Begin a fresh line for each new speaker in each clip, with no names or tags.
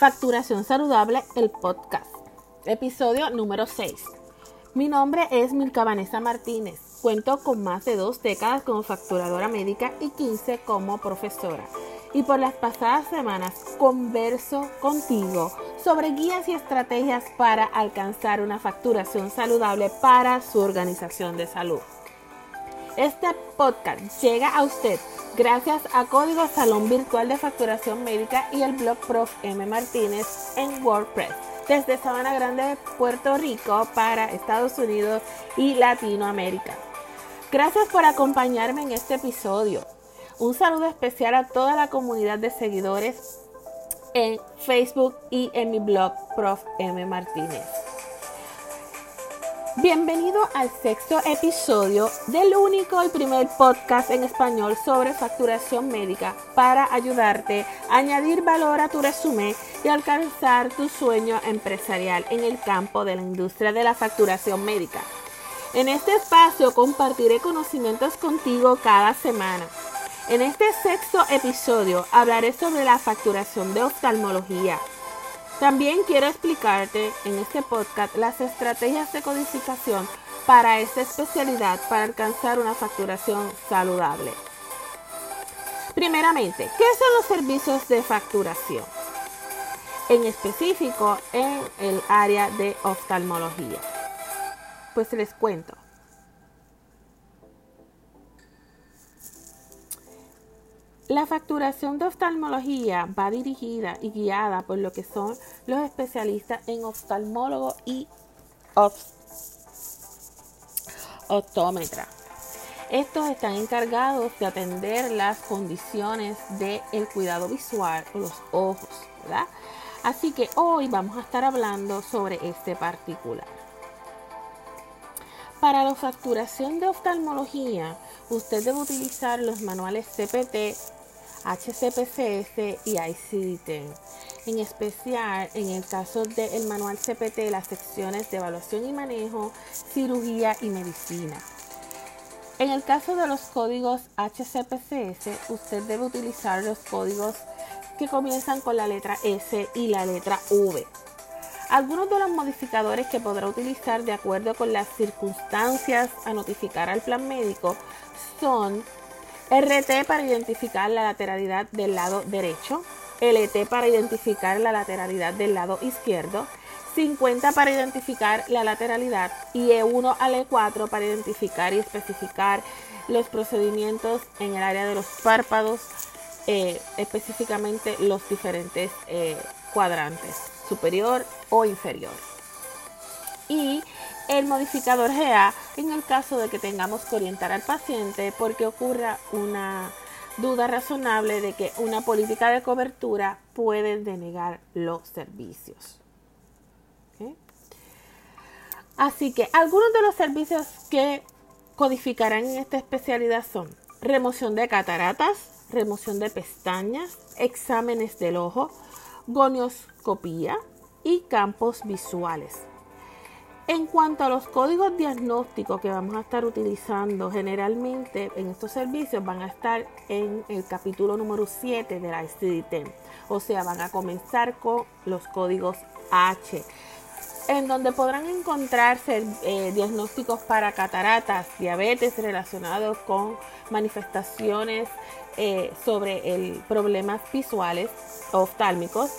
Facturación Saludable, el podcast. Episodio número 6. Mi nombre es Milka Vanessa Martínez. Cuento con más de dos décadas como facturadora médica y 15 como profesora. Y por las pasadas semanas converso contigo sobre guías y estrategias para alcanzar una facturación saludable para su organización de salud. Este podcast llega a usted gracias a Código Salón Virtual de Facturación Médica y el blog Prof. M. Martínez en WordPress desde Sabana Grande, Puerto Rico para Estados Unidos y Latinoamérica. Gracias por acompañarme en este episodio. Un saludo especial a toda la comunidad de seguidores en Facebook y en mi blog Prof. M. Martínez. Bienvenido al sexto episodio del único y primer podcast en español sobre facturación médica para ayudarte a añadir valor a tu resumen y alcanzar tu sueño empresarial en el campo de la industria de la facturación médica. En este espacio compartiré conocimientos contigo cada semana. En este sexto episodio hablaré sobre la facturación de oftalmología también quiero explicarte en este podcast las estrategias de codificación para esta especialidad para alcanzar una facturación saludable. Primeramente, ¿qué son los servicios de facturación? En específico en el área de oftalmología. Pues les cuento. La facturación de oftalmología va dirigida y guiada por lo que son los especialistas en oftalmólogo y optómetra. Estos están encargados de atender las condiciones del cuidado visual o los ojos, ¿verdad? Así que hoy vamos a estar hablando sobre este particular. Para la facturación de oftalmología, usted debe utilizar los manuales CPT HCPCS y ICD-10. En especial en el caso del manual CPT, las secciones de evaluación y manejo, cirugía y medicina. En el caso de los códigos HCPCS, usted debe utilizar los códigos que comienzan con la letra S y la letra V. Algunos de los modificadores que podrá utilizar de acuerdo con las circunstancias a notificar al plan médico son RT para identificar la lateralidad del lado derecho, LT para identificar la lateralidad del lado izquierdo, 50 para identificar la lateralidad y E1 al E4 para identificar y especificar los procedimientos en el área de los párpados, eh, específicamente los diferentes eh, cuadrantes, superior o inferior. Y el modificador GA en el caso de que tengamos que orientar al paciente porque ocurra una duda razonable de que una política de cobertura puede denegar los servicios. Así que algunos de los servicios que codificarán en esta especialidad son remoción de cataratas, remoción de pestañas, exámenes del ojo, gonioscopía y campos visuales. En cuanto a los códigos diagnósticos que vamos a estar utilizando, generalmente en estos servicios van a estar en el capítulo número 7 de la ICD-10. O sea, van a comenzar con los códigos H, en donde podrán encontrarse eh, diagnósticos para cataratas, diabetes relacionados con manifestaciones eh, sobre el, problemas visuales oftálmicos,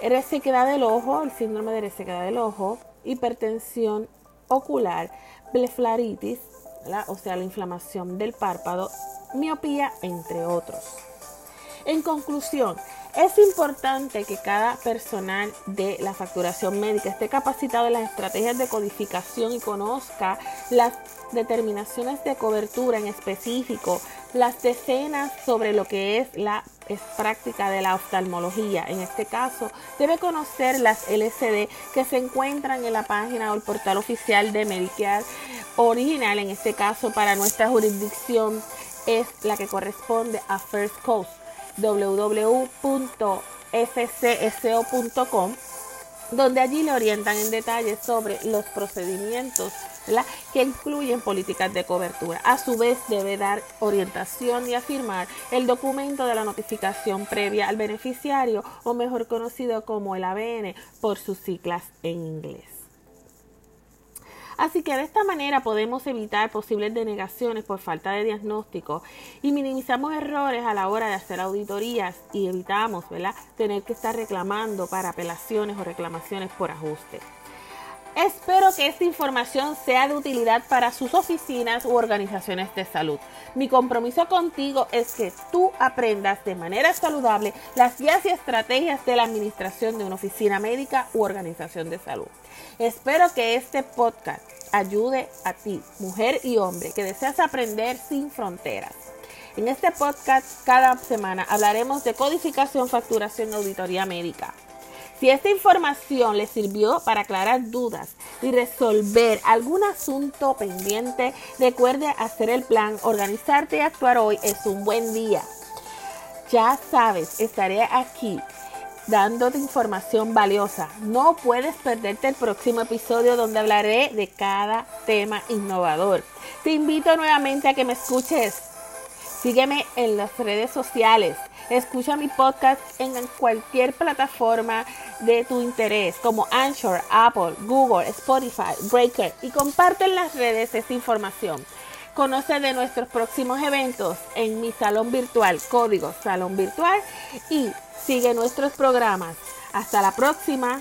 resequedad del ojo, el síndrome de resequedad del ojo, hipertensión ocular, blefaritis, o sea, la inflamación del párpado, miopía, entre otros. En conclusión, es importante que cada personal de la facturación médica esté capacitado en las estrategias de codificación y conozca las determinaciones de cobertura en específico, las decenas sobre lo que es la práctica de la oftalmología. En este caso, debe conocer las LCD que se encuentran en la página o el portal oficial de Medicare original. En este caso, para nuestra jurisdicción es la que corresponde a First Coast www.fcso.com donde allí le orientan en detalle sobre los procedimientos que incluyen políticas de cobertura. A su vez debe dar orientación y afirmar el documento de la notificación previa al beneficiario o mejor conocido como el ABN por sus siglas en inglés. Así que de esta manera podemos evitar posibles denegaciones por falta de diagnóstico y minimizamos errores a la hora de hacer auditorías y evitamos tener que estar reclamando para apelaciones o reclamaciones por ajuste. Espero que esta información sea de utilidad para sus oficinas u organizaciones de salud. Mi compromiso contigo es que tú aprendas de manera saludable las guías y estrategias de la administración de una oficina médica u organización de salud. Espero que este podcast ayude a ti, mujer y hombre, que deseas aprender sin fronteras. En este podcast cada semana hablaremos de codificación, facturación auditoría médica. Si esta información le sirvió para aclarar dudas y resolver algún asunto pendiente, recuerde hacer el plan, organizarte y actuar hoy es un buen día. Ya sabes, estaré aquí dándote información valiosa. No puedes perderte el próximo episodio donde hablaré de cada tema innovador. Te invito nuevamente a que me escuches. Sígueme en las redes sociales. Escucha mi podcast en cualquier plataforma de tu interés, como Anchor, Apple, Google, Spotify, Breaker, y comparte en las redes esta información. Conoce de nuestros próximos eventos en mi salón virtual, código salón virtual, y sigue nuestros programas. Hasta la próxima.